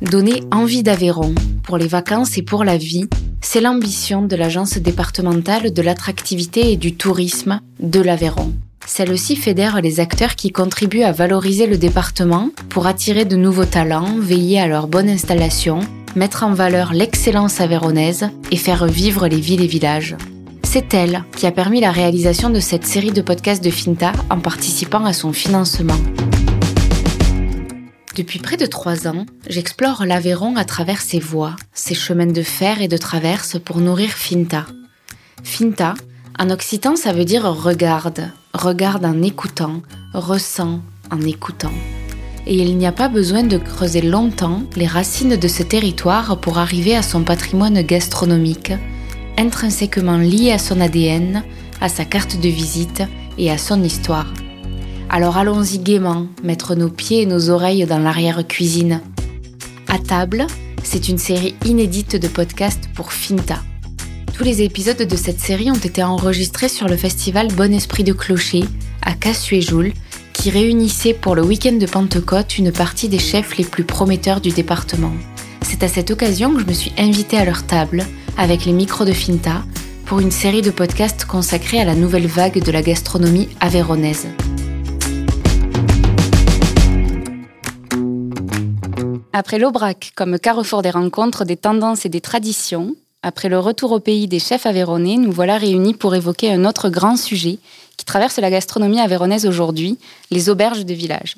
Donner envie d'Aveyron pour les vacances et pour la vie, c'est l'ambition de l'Agence départementale de l'attractivité et du tourisme de l'Aveyron. Celle-ci fédère les acteurs qui contribuent à valoriser le département pour attirer de nouveaux talents, veiller à leur bonne installation, mettre en valeur l'excellence aveyronnaise et faire vivre les villes et villages. C'est elle qui a permis la réalisation de cette série de podcasts de Finta en participant à son financement. Depuis près de trois ans, j'explore l'Aveyron à travers ses voies, ses chemins de fer et de traverse pour nourrir Finta. Finta, en occitan, ça veut dire regarde, regarde en écoutant, ressent en écoutant. Et il n'y a pas besoin de creuser longtemps les racines de ce territoire pour arriver à son patrimoine gastronomique, intrinsèquement lié à son ADN, à sa carte de visite et à son histoire. Alors allons-y gaiement, mettre nos pieds et nos oreilles dans l'arrière-cuisine. À table, c'est une série inédite de podcasts pour Finta. Tous les épisodes de cette série ont été enregistrés sur le festival Bon Esprit de Clocher à Cassuéjoul, qui réunissait pour le week-end de Pentecôte une partie des chefs les plus prometteurs du département. C'est à cette occasion que je me suis invitée à leur table, avec les micros de Finta, pour une série de podcasts consacrés à la nouvelle vague de la gastronomie avéronaise. Après l'Aubrac comme carrefour des rencontres, des tendances et des traditions, après le retour au pays des chefs aveyronnais, nous voilà réunis pour évoquer un autre grand sujet qui traverse la gastronomie avéronnaise aujourd'hui, les auberges de village.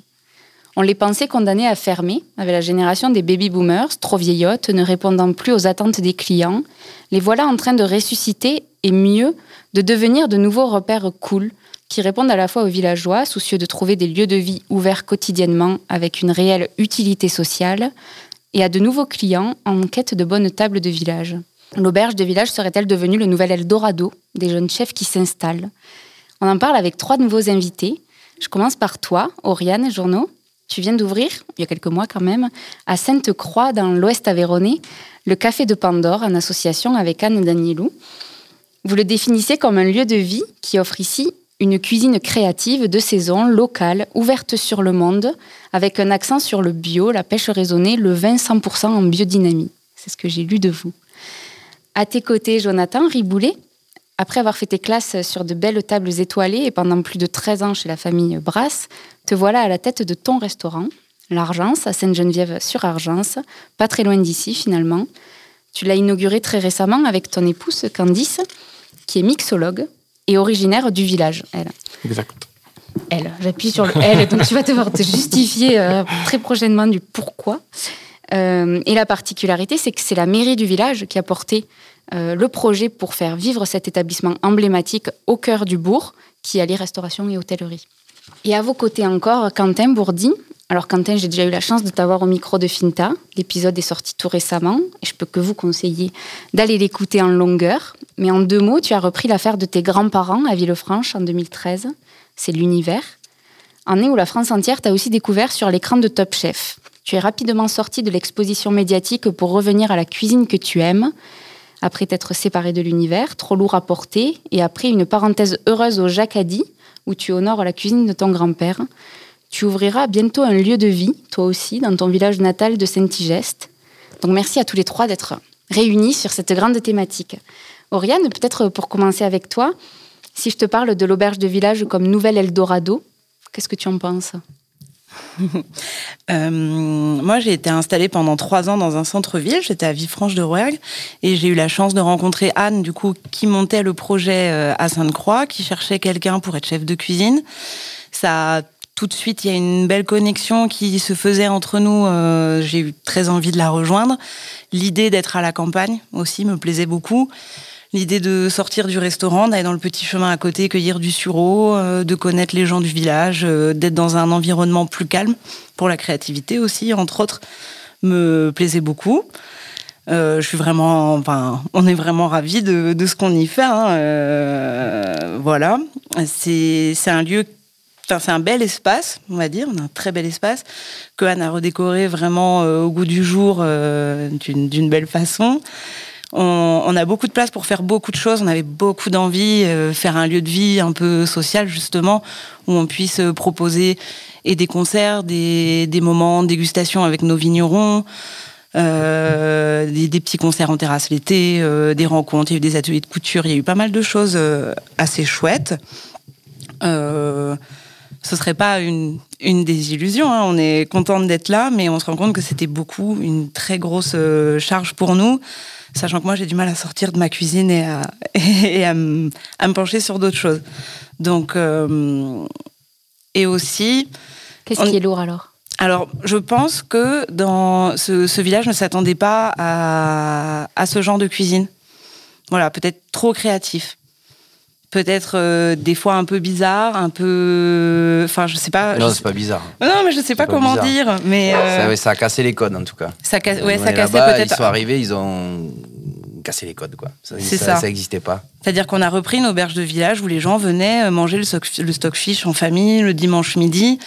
On les pensait condamnées à fermer avec la génération des baby-boomers, trop vieillottes, ne répondant plus aux attentes des clients. Les voilà en train de ressusciter et mieux, de devenir de nouveaux repères cool qui répondent à la fois aux villageois, soucieux de trouver des lieux de vie ouverts quotidiennement avec une réelle utilité sociale, et à de nouveaux clients en quête de bonnes tables de village. L'auberge de village serait-elle devenue le nouvel Eldorado des jeunes chefs qui s'installent? On en parle avec trois nouveaux invités. Je commence par toi, Oriane Journeau. Tu viens d'ouvrir, il y a quelques mois quand même, à Sainte-Croix, dans l'ouest aveyronais, le Café de Pandore, en association avec Anne Danielou. Vous le définissez comme un lieu de vie qui offre ici une cuisine créative de saison, locale, ouverte sur le monde, avec un accent sur le bio, la pêche raisonnée, le vin 100% en biodynamie. C'est ce que j'ai lu de vous. À tes côtés, Jonathan Riboulet. Après avoir fait tes classes sur de belles tables étoilées et pendant plus de 13 ans chez la famille Brasse, te voilà à la tête de ton restaurant, l'Argence, à Sainte-Geneviève-sur-Argence, pas très loin d'ici finalement. Tu l'as inauguré très récemment avec ton épouse Candice, qui est mixologue, et originaire du village, elle. Exact. Elle, j'appuie sur le elle, donc tu vas devoir te justifier euh, très prochainement du pourquoi. Euh, et la particularité, c'est que c'est la mairie du village qui a porté euh, le projet pour faire vivre cet établissement emblématique au cœur du bourg, qui allie restauration et hôtellerie. Et à vos côtés encore, Quentin Bourdi. Alors Quentin, j'ai déjà eu la chance de t'avoir au micro de Finta. L'épisode est sorti tout récemment et je peux que vous conseiller d'aller l'écouter en longueur. Mais en deux mots, tu as repris l'affaire de tes grands-parents à Villefranche en 2013. C'est l'univers. Année où la France entière t'a aussi découvert sur l'écran de Top Chef. Tu es rapidement sorti de l'exposition médiatique pour revenir à la cuisine que tu aimes, après t'être séparé de l'univers, trop lourd à porter, et après une parenthèse heureuse au Jacadi, où tu honores la cuisine de ton grand-père. Tu ouvriras bientôt un lieu de vie, toi aussi, dans ton village natal de Saint-Igeste. Donc merci à tous les trois d'être réunis sur cette grande thématique. Oriane, peut-être pour commencer avec toi, si je te parle de l'auberge de village comme nouvel Eldorado, qu'est-ce que tu en penses? Euh, moi, j'ai été installée pendant trois ans dans un centre-ville. J'étais à Villefranche de Rouergue et j'ai eu la chance de rencontrer Anne, du coup, qui montait le projet euh, à Sainte-Croix, qui cherchait quelqu'un pour être chef de cuisine. Ça tout de suite, il y a une belle connexion qui se faisait entre nous. Euh, j'ai eu très envie de la rejoindre. L'idée d'être à la campagne aussi me plaisait beaucoup. L'idée de sortir du restaurant, d'aller dans le petit chemin à côté, cueillir du sureau, euh, de connaître les gens du village, euh, d'être dans un environnement plus calme pour la créativité aussi, entre autres, me plaisait beaucoup. je suis vraiment, enfin, on est vraiment ravis de, ce qu'on y fait. Hein. voilà, c'est un lieu c'est un bel espace, on va dire, un très bel espace que Anne a redécoré vraiment euh, au goût du jour euh, d'une belle façon. on, a beaucoup de place pour faire beaucoup de choses. On avait beaucoup d'envie, euh, faire un lieu de vie un peu social justement, où on puisse proposer et des concerts, des, moments de dégustation avec nos vignerons. Euh, des, petits concerts en terrasse l'été, euh, des rencontres, il y a eu des ateliers de couture, il y a eu pas mal de choses euh, assez chouettes. Ce serait pas une, une désillusion, hein. on est contente d'être là, mais on se rend compte que c'était beaucoup, une très grosse charge pour nous, sachant que moi j'ai du mal à sortir de ma cuisine et à, et à, me, pencher sur d'autres choses. Donc, et aussi... Qu'est-ce qui est lourd alors? Alors, je pense que dans ce, village ne s'attendait pas à, ce genre de cuisine. Voilà, peut-être trop créatif. Peut-être euh, des fois un peu bizarre, un peu. Enfin, je sais pas. Non, c'est pas bizarre. Non, mais je sais pas, comment dire. Mais euh, ça, a cassé les codes en tout cas. Ça, ouais, ça a cassé peut-être. Ils sont arrivés, ils ont casser les codes, quoi. Ça, ça. n'existait pas. C'est-à-dire qu'on a repris une auberge de village où les gens venaient euh, manger le, stockfish en famille le dimanche midi.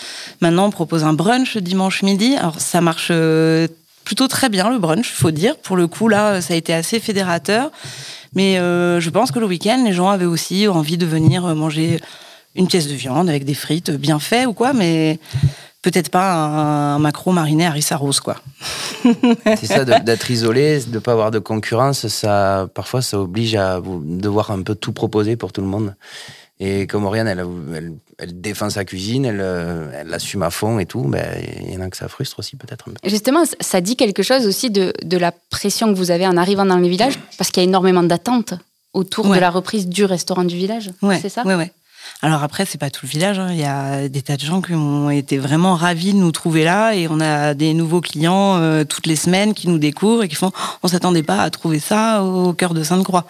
Maintenant, on propose un brunch le dimanche midi. Alors, ça marche euh, plutôt très bien, le brunch, faut dire. Pour le coup, là, ça a été assez fédérateur. Mais euh, je pense que le week-end, les gens avaient aussi envie de venir manger une pièce de viande avec des frites bien fait ou quoi, mais peut-être pas un, macro mariné à rissa rose, quoi. c'est ça, d'être isolé, de ne pas avoir de concurrence, ça, parfois, ça oblige à devoir un peu tout proposer pour tout le monde. Et comme Oriane, elle, elle, défend sa cuisine, elle, elle l'assume à fond et tout, ben, il y en a que ça frustre aussi peut-être. Justement, ça dit quelque chose aussi de, de, la pression que vous avez en arrivant dans le village, parce qu'il y a énormément d'attentes autour de la reprise du restaurant du village. c'est ça? Oui, oui. Alors après, c'est pas tout le village. Hein. Il y a des tas de gens qui ont été vraiment ravis de nous trouver là, et on a des nouveaux clients euh, toutes les semaines qui nous découvrent et qui font on s'attendait pas à trouver ça au cœur de Sainte-Croix.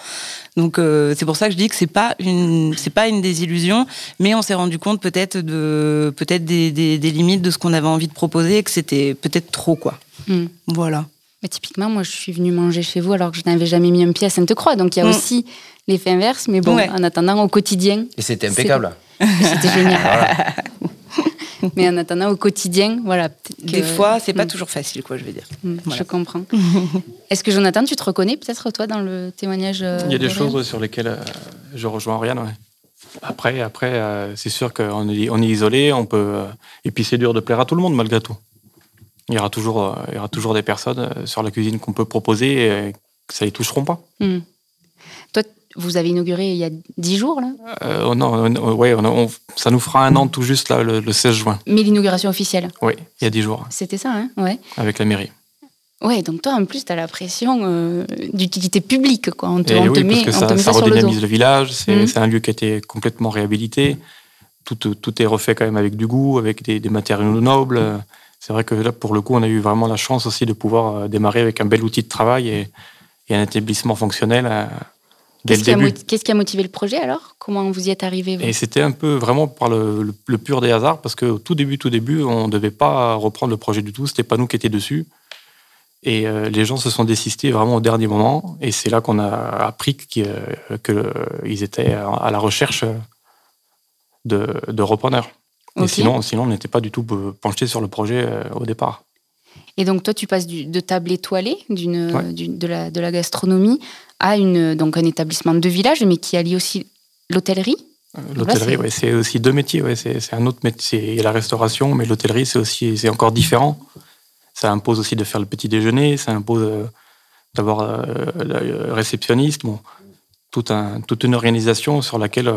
Donc euh, c'est pour ça que je dis que c'est pas une c'est pas une désillusion, mais on s'est rendu compte peut-être de peut-être des, des, limites de ce qu'on avait envie de proposer et que c'était peut-être trop quoi. Hmm. Voilà. Mais typiquement, moi, je suis venue manger chez vous alors que je n'avais jamais mis un pied à Sainte-Croix. Donc, il y a hmm. aussi l'effet inverse. Mais bon, en attendant, au quotidien. Et c'était impeccable. C'était génial. mais en attendant, au quotidien, voilà. Des fois, c'est pas mm. toujours facile, quoi, je veux dire. Mm, je comprends. Est-ce que Jonathan, tu te reconnais peut-être, toi, dans le témoignage euh, Il y a des choses sur lesquelles euh, je rejoins Oriane, ouais. Après, après euh, c'est sûr qu'on est, on est isolé, on peut. et puis c'est dur de plaire à tout le monde malgré tout. Il y aura toujours, il y aura toujours des personnes sur la cuisine qu'on peut proposer et que ça les toucheront pas. Mm. Toi, vous avez inauguré il y a dix jours, là? Euh, oh Non, ouais, ça nous fera un an tout juste, là, le, 16 juin. Mais l'inauguration officielle? Oui, il y a dix jours. C'était ça, hein ouais. Avec la mairie. Ouais, donc toi, en plus, tu as la pression euh, d'utilité publique, quoi. On te, on te met, parce que ça, redynamise le, village, mmh. c'est un lieu qui a été complètement réhabilité. Tout, tout, est refait quand même avec du goût, avec des, matériaux nobles. C'est vrai que là, pour le coup, on a eu vraiment la chance aussi de pouvoir euh, démarrer avec un bel outil de travail et, et un établissement fonctionnel Qu'est-ce qui, a motivé le projet alors? Comment vous y êtes arrivé Et c'était un peu vraiment par le, pur des hasards, parce qu'au tout début, tout début, on ne devait pas reprendre le projet du tout, c'était pas nous qui étions dessus. Et euh, les gens se sont désistés vraiment au dernier moment, et c'est là qu'on a appris qu'ils étaient à la recherche de, repreneurs. Et sinon, sinon, on n'était pas du tout penché sur le projet euh, au départ. Et donc toi, tu passes de table étoilée, d'une, de, la, de la gastronomie, à une, donc un établissement de village, mais qui allie aussi l'hôtellerie. Euh, l'hôtellerie, ouais, c'est aussi deux métiers. Ouais, c'est, un autre métier. Il y a la restauration, mais l'hôtellerie, c'est aussi c'est encore différent. Ça impose aussi de faire le petit déjeuner, ça impose euh, d'avoir euh, le réceptionniste. Bon, un, toute une organisation sur laquelle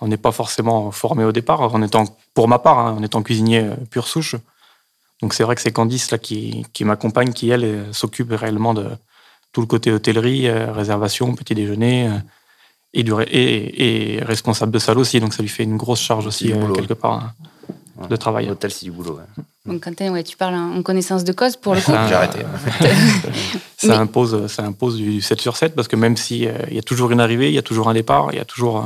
on n'est pas forcément formé au départ. En étant, pour ma part, hein, en étant cuisinier pure souche, donc c'est vrai que c'est Candice là, qui, qui m'accompagne, qui elle s'occupe réellement de tout le côté hôtellerie, euh, réservation, petit déjeuner, euh, et, du, et, et, responsable de salle aussi. Donc ça lui fait une grosse charge aussi euh, quelque part hein, de travail. L'hôtel c'est du boulot. Donc Quentin, ouais, tu parles en connaissance de cause pour le coup. J'ai arrêté. ça, impose, ça impose du 7 sur 7 parce que même s'il il y a toujours une arrivée, il y a toujours un départ, il y a toujours...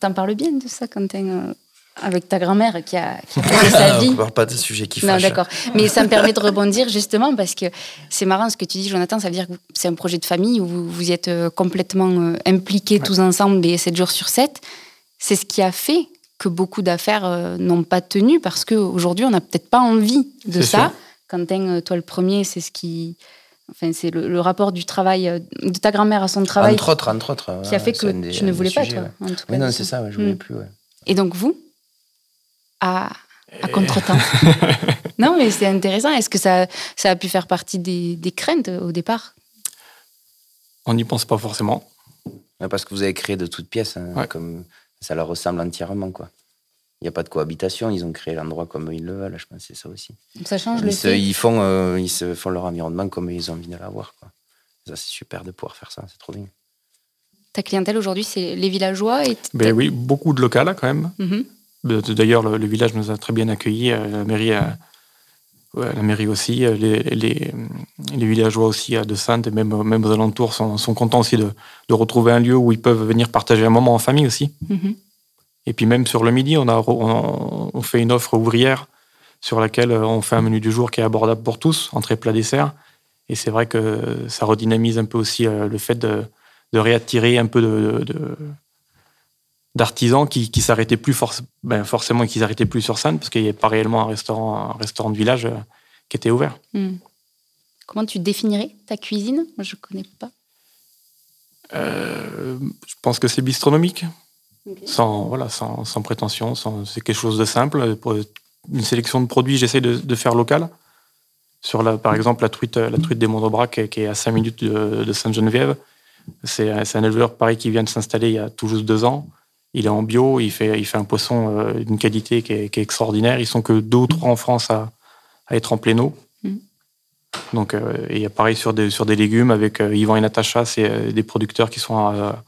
T'en parles bien de ça, Quentin avec ta grand-mère qui a, fait sa vie? On ne pas de sujet qui fâche. Non, d'accord. Mais ça me permet de rebondir justement parce que c'est marrant ce que tu dis, Jonathan. Ça veut dire que c'est un projet de famille où vous, vous y êtes euh, complètement euh, impliqués tous ensemble et 7 jours sur 7. C'est ce qui a fait que beaucoup d'affaires euh, n'ont pas tenu parce qu'aujourd'hui, on n'a peut-être pas envie de ça. Quentin, toi le premier, c'est ce qui Enfin, c'est le, rapport du travail euh, de ta grand-mère à son travail. Entre autres, entre autres. Qui a fait que tu ne voulais pas, toi. En tout oui, non, c'est ça, je voulais mm. plus. Et donc, vous, à, à contre-temps Non, mais c'est intéressant. Est-ce que ça, ça a pu faire partie des, des craintes au départ? On n'y pense pas forcément. parce que vous avez créé de toutes pièces, hein, comme ça leur ressemble entièrement, quoi. Il n'y a pas de cohabitation, ils ont créé l'endroit comme ils le veulent, je pense c'est ça aussi. Ça change ils le se, Ils, font, euh, ils se font leur environnement comme ils ont envie de l'avoir. Ça, c'est super de pouvoir faire ça, c'est trop bien. Ta clientèle aujourd'hui, c'est les villageois et ben Oui, beaucoup de locales quand même. Mm-hmm. D'ailleurs, le, village nous a très bien accueillis, euh, la mairie, euh, la mairie aussi, les, les, les, villageois aussi de Sainte et même, même aux alentours sont, sont contents aussi de, de, retrouver un lieu où ils peuvent venir partager un moment en famille aussi. Mm-hmm. Et puis même sur le midi, on, a, on, fait une offre ouvrière sur laquelle euh, on fait un menu du jour qui est abordable pour tous, entrée, plat, dessert. Et c'est vrai que ça redynamise un peu aussi euh, le fait de, réattirer un peu de, d'artisans qui, qui s'arrêtaient plus ben forcément qui s'arrêtaient plus sur scène parce qu'il n'y avait pas réellement un restaurant, un restaurant de village euh, qui était ouvert. Hmm. Comment tu définirais ta cuisine? Moi, je ne connais pas. je pense que c'est bistronomique sans, voilà, sans, sans prétention. c'est quelque chose de simple. Pour une sélection de produits, j'essaie de, faire local. Sur la, par exemple, la truite, la truite des Mondaubrac, qui est à 5 minutes de, Sainte-Geneviève. C'est, un éleveur pareil qui vient de s'installer il y a tout juste deux ans. Il est en bio, il fait, il fait un poisson euh, d'une qualité qui est, extraordinaire. Ils sont que deux ou trois en France à, à être en plein eau. Mm. Donc, euh, et pareil sur des, sur des légumes avec euh, Yvan et Natacha, c'est des producteurs qui sont à,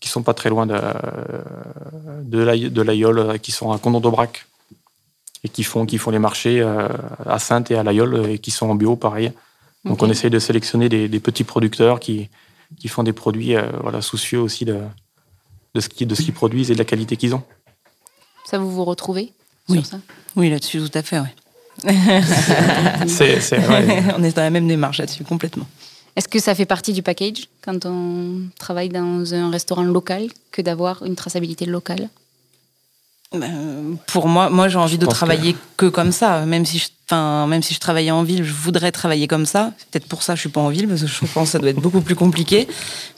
qui sont pas très loin de, de l'Aïol, qui sont à Condon d'Aubrac et qui font, qui font les marchés à Sainte et à l'Aïol et qui sont en bio, pareil. Donc on essaye de sélectionner des, petits producteurs qui, qui font des produits euh, voilà, soucieux aussi de, de ce qu'ils ce produisent et de la qualité qu'ils ont. Ça, vous vous retrouvez oui. sur ça? Oui, là-dessus, tout à fait, oui. c'est, on est dans la même démarche là-dessus, complètement. Est-ce que ça fait partie du package quand on travaille dans un restaurant local que d'avoir une traçabilité locale? Pour moi, moi j'ai envie de travailler que... comme ça. Même si, je, enfin, même si je travaillais en ville, je voudrais travailler comme ça. C'est peut-être pour ça que je suis pas en ville, parce que je pense que ça doit être beaucoup plus compliqué.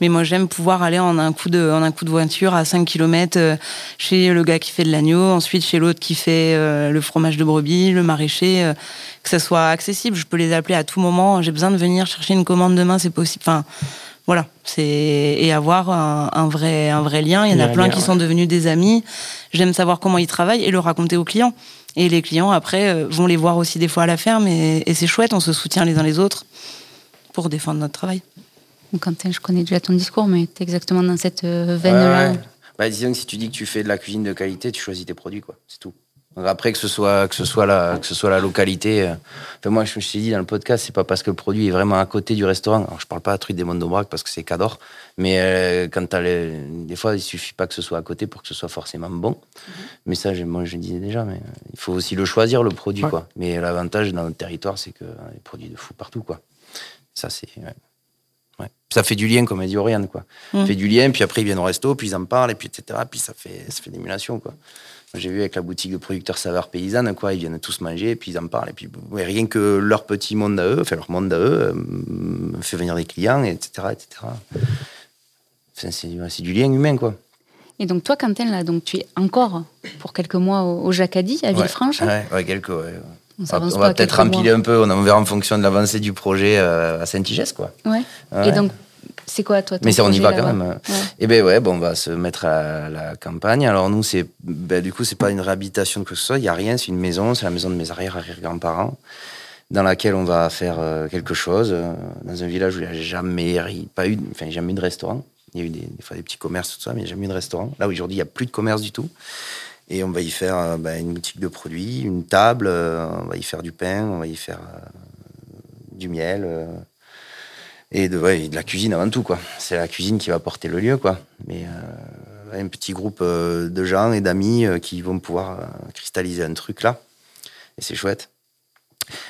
Mais moi, j'aime pouvoir aller en un coup de, en un coup de voiture à 5 km euh, chez le gars qui fait de l'agneau, ensuite chez l'autre qui fait euh, le fromage de brebis, le maraîcher, euh, que ça soit accessible. Je peux les appeler à tout moment. J'ai besoin de venir chercher une commande demain, c'est possible. Enfin, voilà, c'est et avoir un, vrai un vrai lien. Il y en a plein qui sont devenus des amis. J'aime savoir comment ils travaillent et le raconter aux clients. Et les clients après euh, vont les voir aussi des fois à la ferme et, c'est chouette. On se soutient les uns les autres pour défendre notre travail. Quentin, je connais déjà ton discours, mais tu es exactement dans cette euh, veine-là. Bah, disons que si tu dis que tu fais de la cuisine de qualité, tu choisis tes produits, quoi. C'est tout après, que ce soit, que ce soit, la, que ce soit la localité. Euh, enfin, moi, je me suis dit dans le podcast, c'est pas parce que le produit est vraiment à côté du restaurant. Alors, je parle pas de truc des Mondobrac parce que c'est cador. Mais euh, quand as les, des fois, il suffit pas que ce soit à côté pour que ce soit forcément bon. Mm-hmm. Mais ça, moi, je le disais déjà. Mais euh, il faut aussi le choisir, le produit, quoi. Mais l'avantage dans notre territoire, c'est que les produits de fou partout, quoi. Ça, c'est. Ouais. Ça fait du lien, comme a dit Oriane, quoi. Ça mm. fait du lien, puis après, ils viennent au resto, puis ils en parlent, et puis etc. Puis ça fait, ça fait d'émulation, quoi. J'ai vu avec la boutique de producteurs saveurs paysannes, quoi, ils viennent tous manger, et puis ils en parlent. Et puis rien que leur petit monde à eux, enfin leur monde à eux, euh, fait venir des clients, etc. etc. c'est du lien humain, quoi. Et donc toi, Quentin, là, donc tu es encore pour quelques mois au, Jacadi, à Villefranche ouais, quelques, ouais. On, va, peut-être empiler un peu, on verra en fonction de l'avancée du projet euh, à Saint-Igès, quoi. Ouais. Et donc c'est quoi, toi Mais on y va quand même. Et eh ben ouais, bon, on va se mettre à la campagne. Alors nous, c'est, ben, du coup, c'est pas une réhabilitation de quoi que ce soit. Il y a rien. C'est une maison. C'est la maison de mes arrière arrière grands-parents, dans laquelle on va faire euh, quelque chose euh, dans un village où il n'y a jamais, pas eu, enfin, jamais eu de restaurant. Il y a eu des, fois des petits commerces tout ça, mais il n'y a jamais eu de restaurant. Là aujourd'hui, il n'y a plus de commerce du tout. Et on va y faire euh, ben, une boutique de produits, une table. on va y faire du pain. On va y faire du miel et de, de la cuisine avant tout quoi. C'est la cuisine qui va porter le lieu quoi. Mais euh, un petit groupe euh, de gens et d'amis euh, qui vont pouvoir cristalliser un truc là, et c'est chouette.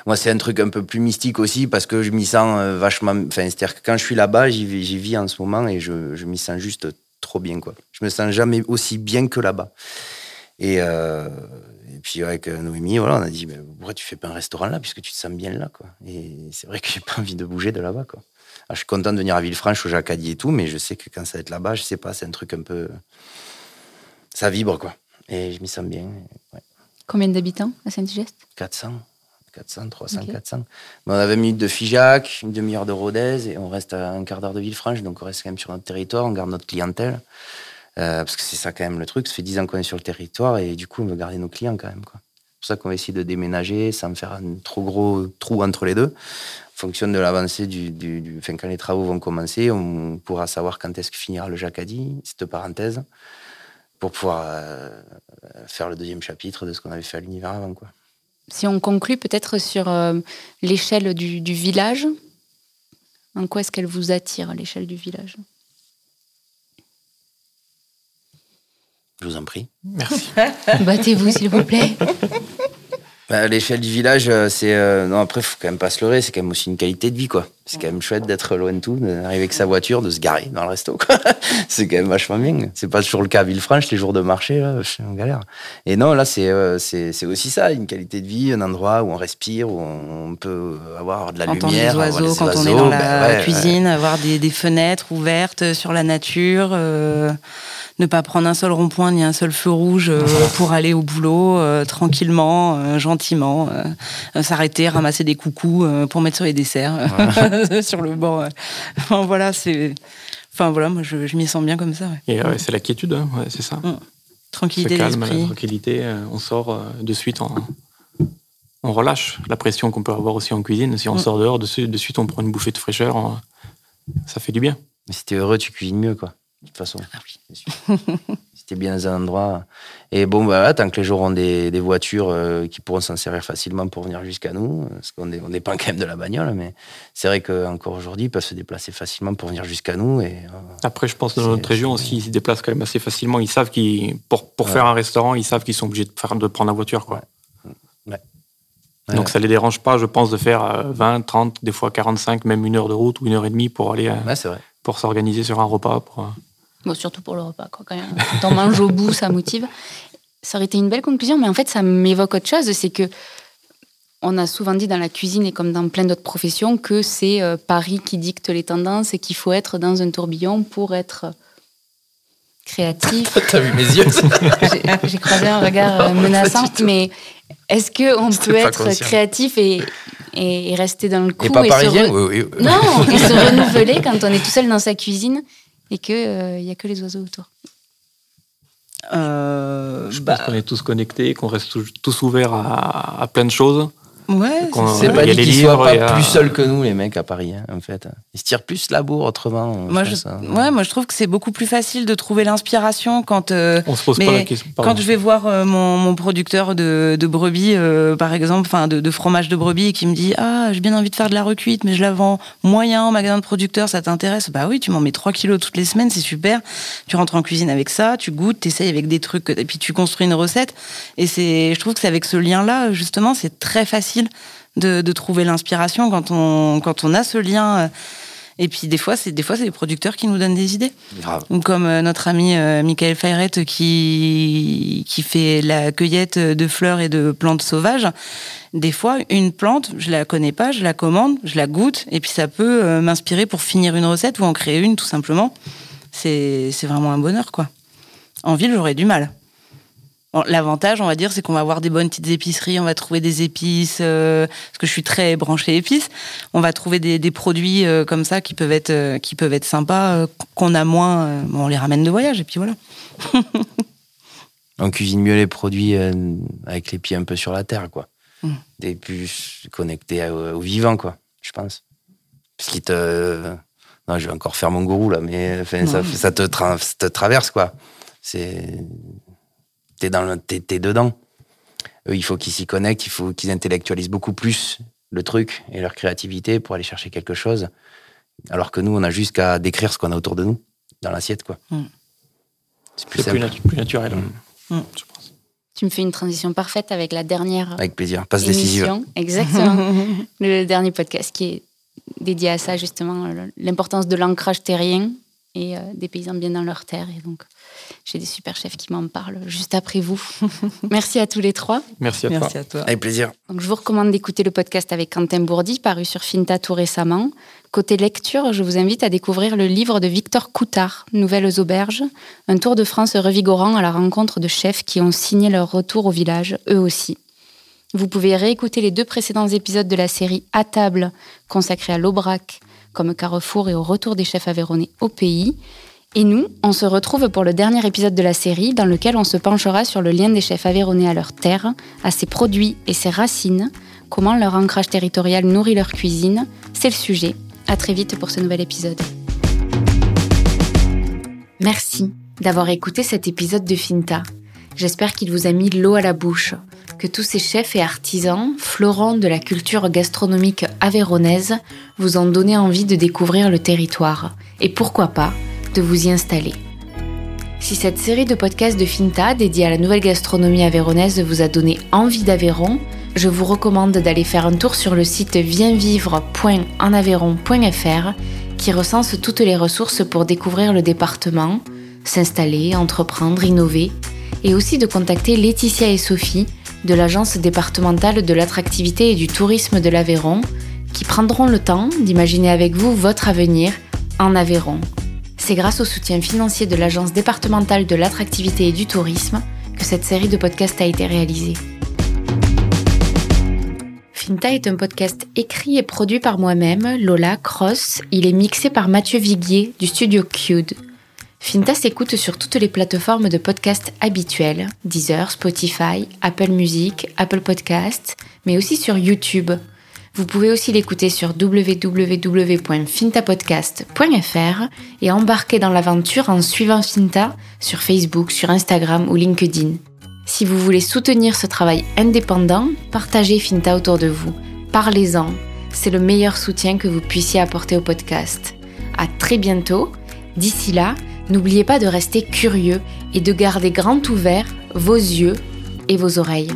Moi, c'est un truc un peu plus mystique aussi parce que je m'y sens vachement. Enfin, c'est-à-dire que quand je suis là-bas, j'y vis en ce moment et je, je m'y sens juste trop bien quoi. Je me sens jamais aussi bien que là-bas. Et, Et puis avec Noémie, voilà, on a dit, mais pourquoi tu fais pas un restaurant là, puisque tu te sens bien là, quoi. Et c'est vrai que j'ai pas envie de bouger de là-bas, quoi. Alors, je suis content de venir à Villefranche, au Jacadi et tout, mais je sais que quand ça va être là-bas, je sais pas, c'est un truc un peu, ça vibre, quoi. Et je m'y sens bien. Ouais. Combien d'habitants à Saint-Igeste? 400. 400, 300, 400. on a 20 minutes de Figeac, une demi-heure de Rodez et on reste à un quart d'heure de Villefranche, donc on reste quand même sur notre territoire, on garde notre clientèle. Euh, parce que c'est ça quand même le truc, ça fait 10 ans qu'on est sur le territoire et du coup on veut garder nos clients quand même. C'est pour ça qu'on va essayer de déménager sans me faire un trop gros trou entre les deux. En fonction de l'avancée du, du, Enfin, quand les travaux vont commencer, on pourra savoir quand est-ce que finira le Jacadi, cette parenthèse, pour pouvoir euh, faire le deuxième chapitre de ce qu'on avait fait à l'univers avant. Quoi. Si on conclut peut-être sur euh, l'échelle du, du, village, en quoi est-ce qu'elle vous attire, l'échelle du village? Je vous en prie. Merci. Battez-vous, s'il vous plaît. Bah, l'échelle du village, euh, c'est. Euh, non, après, faut quand même pas se leurrer, c'est quand même aussi une qualité de vie, quoi. C'est quand même chouette d'être loin de tout, d'arriver avec sa voiture, de se garer dans le resto, quoi. c'est quand même vachement bien. C'est pas toujours le cas à Villefranche, les jours de marché, là, je suis en galère. Et non, là, c'est, euh, c'est, c'est aussi ça, une qualité de vie, un endroit où on respire, où on peut avoir de la Entendre lumière. Les oiseaux quand on est dans la bah cuisine, avoir des, des, fenêtres ouvertes sur la nature ne pas prendre un seul rond-point ni un seul feu rouge euh, pour aller au boulot euh, tranquillement, euh, gentiment, s'arrêter, ramasser des coucous pour mettre sur les desserts sur le bord. Enfin, voilà, c'est. Enfin voilà, moi je, m'y sens bien comme ça. Et c'est la quiétude, hein, c'est ça. Mmh. Tranquillité calme, tranquillité, on sort de suite, on, relâche la pression qu'on peut avoir aussi en cuisine. Si on mmh. sort dehors, de, suite on prend une bouffée de fraîcheur, ça fait du bien. Mais si t'es heureux, tu cuisines mieux, quoi de toute façon. Ah oui. C'était bien dans un endroit. Et bon, bah, tant que les gens ont des, des voitures euh, qui pourront s'en servir facilement pour venir jusqu'à nous, parce qu'on on dépend quand même de la bagnole, mais c'est vrai qu'encore aujourd'hui, ils peuvent se déplacer facilement pour venir jusqu'à nous. Et, euh, Après, je pense dans notre région aussi, ils se déplacent quand même assez facilement. Ils savent qu'ils, pour, pour faire un restaurant, ils savent qu'ils sont obligés de, faire, de prendre la voiture. Quoi. Ouais. Donc ça les dérange pas, je pense, de faire 20, euh, 30, des fois 45, même une heure de route ou une heure et demie pour aller, vrai. pour s'organiser sur un repas. Pour, Bon, surtout pour le repas, quoi, quand même. Quand on mange au bout, ça motive. Ça aurait été une belle conclusion, mais en fait, ça m'évoque autre chose. C'est que on a souvent dit dans la cuisine et comme dans plein d'autres professions que c'est euh, Paris qui dicte les tendances et qu'il faut être dans un tourbillon pour être créatif. T'as vu mes yeux J'ai croisé un regard euh, menaçant, mais est-ce qu'on peut être créatif et, et, rester dans le coup Et pas parisien oui, oui. Non, et se renouveler quand on est tout seul dans sa cuisine et qu'il n'y euh, a que les oiseaux autour euh, Je pense bah qu'on est tous connectés, qu'on reste tous ouverts à, à plein de choses. Ouais, c'est pas dit qu'ils soient pas plus seuls que nous, les mecs à Paris, hein, en fait. Ils se tirent plus la bourre autrement. Moi, je, ouais, moi, je trouve que c'est beaucoup plus facile de trouver l'inspiration quand. Euh, On se pose pas la question. Quand je vais voir euh, mon, mon, producteur de, de brebis, euh, par exemple, enfin de, de, fromage de brebis, qui me dit Ah, j'ai bien envie de faire de la recuite, mais je la vends moyen en magasin de producteur, ça t'intéresse? Bah oui, tu m'en mets 3 kilos toutes les semaines, c'est super. Tu rentres en cuisine avec ça, tu goûtes, tu essayes avec des trucs, et puis tu construis une recette. Et c'est, je trouve que c'est avec ce lien-là, justement, c'est très facile de, trouver l'inspiration quand on, quand on a ce lien. Euh, et puis des fois, c'est des fois c'est les producteurs qui nous donnent des idées. Comme euh, notre ami euh, Michael Fayret qui qui fait la cueillette de fleurs et de plantes sauvages. Des fois, une plante, je la connais pas, je la commande, je la goûte, et puis ça peut m'inspirer pour finir une recette ou en créer une tout simplement. C'est c'est vraiment un bonheur quoi. En ville, j'aurais du mal. L'avantage, on va dire, c'est qu'on va avoir des bonnes petites épiceries, on va trouver des épices, euh, parce que je suis très branchée épices. On va trouver des, produits euh, comme ça qui peuvent être, euh, qui peuvent être sympas, qu'on a moins. on les ramène de voyage et puis voilà. on cuisine mieux les produits avec les pieds un peu sur la terre, quoi. Mm. Des plus connectés au, vivant, quoi, je pense. Parce qu'ils te. Non, je vais encore faire mon gourou là, mais ça, ça, te te traverse, quoi. C'est t'es dans t'es, dedans. Eux, il faut qu'ils s'y connectent, il faut qu'ils intellectualisent beaucoup plus le truc et leur créativité pour aller chercher quelque chose. Alors que nous, on a juste qu'à décrire ce qu'on a autour de nous, dans l'assiette, quoi. Mm. C'est plus, naturel, mm. Mm. je pense. Tu me fais une transition parfaite avec la dernière. Avec plaisir. Passe décisive. Exactement. le dernier podcast qui est dédié à ça, justement, l'importance de l'ancrage terrien et des paysans bien dans leur terre. Et donc, j'ai des super chefs qui m'en parlent juste après vous. Merci à tous les trois. Merci à Merci À toi. Avec plaisir. Donc, je vous recommande d'écouter le podcast avec Quentin Bourdi, paru sur Finta tout récemment. Côté lecture, je vous invite à découvrir le livre de Victor Coutard, Nouvelles auberges, un tour de France revigorant à la rencontre de chefs qui ont signé leur retour au village, eux aussi. Vous pouvez réécouter les deux précédents épisodes de la série À table, consacrée à l'Aubrac, comme Carrefour et au retour des chefs aveyronnais au pays. Et nous, on se retrouve pour le dernier épisode de la série dans lequel on se penchera sur le lien des chefs aveyronnais à leur terre, à ses produits et ses racines, comment leur ancrage territorial nourrit leur cuisine. C'est le sujet. À très vite pour ce nouvel épisode. Merci d'avoir écouté cet épisode de Finta. J'espère qu'il vous a mis l'eau à la bouche, que tous ces chefs et artisans, florants de la culture gastronomique avéronaise, vous ont donné envie de découvrir le territoire. Et pourquoi pas de vous y installer. Si cette série de podcasts de Finta dédiée à la nouvelle gastronomie avéronaise vous a donné envie d'Aveyron, je vous recommande d'aller faire un tour sur le site vienvivre.enaveyron.fr qui recense toutes les ressources pour découvrir le département, s'installer, entreprendre, innover, et aussi de contacter Laetitia et Sophie de l'Agence départementale de l'attractivité et du tourisme de l'Aveyron, qui prendront le temps d'imaginer avec vous votre avenir en Aveyron. C'est grâce au soutien financier de l'Agence départementale de l'attractivité et du tourisme que cette série de podcasts a été réalisée. Finta est un podcast écrit et produit par moi-même, Lola Cross. Il est mixé par Mathieu Viguier du studio Cued. Finta s'écoute sur toutes les plateformes de podcasts habituelles, Deezer, Spotify, Apple Music, Apple Podcasts, mais aussi sur YouTube. Vous pouvez aussi l'écouter sur www.fintapodcast.fr et embarquer dans l'aventure en suivant Finta sur Facebook, sur Instagram ou LinkedIn. Si vous voulez soutenir ce travail indépendant, partagez Finta autour de vous. Parlez-en. C'est le meilleur soutien que vous puissiez apporter au podcast. À très bientôt. D'ici là, n'oubliez pas de rester curieux et de garder grand ouvert vos yeux et vos oreilles.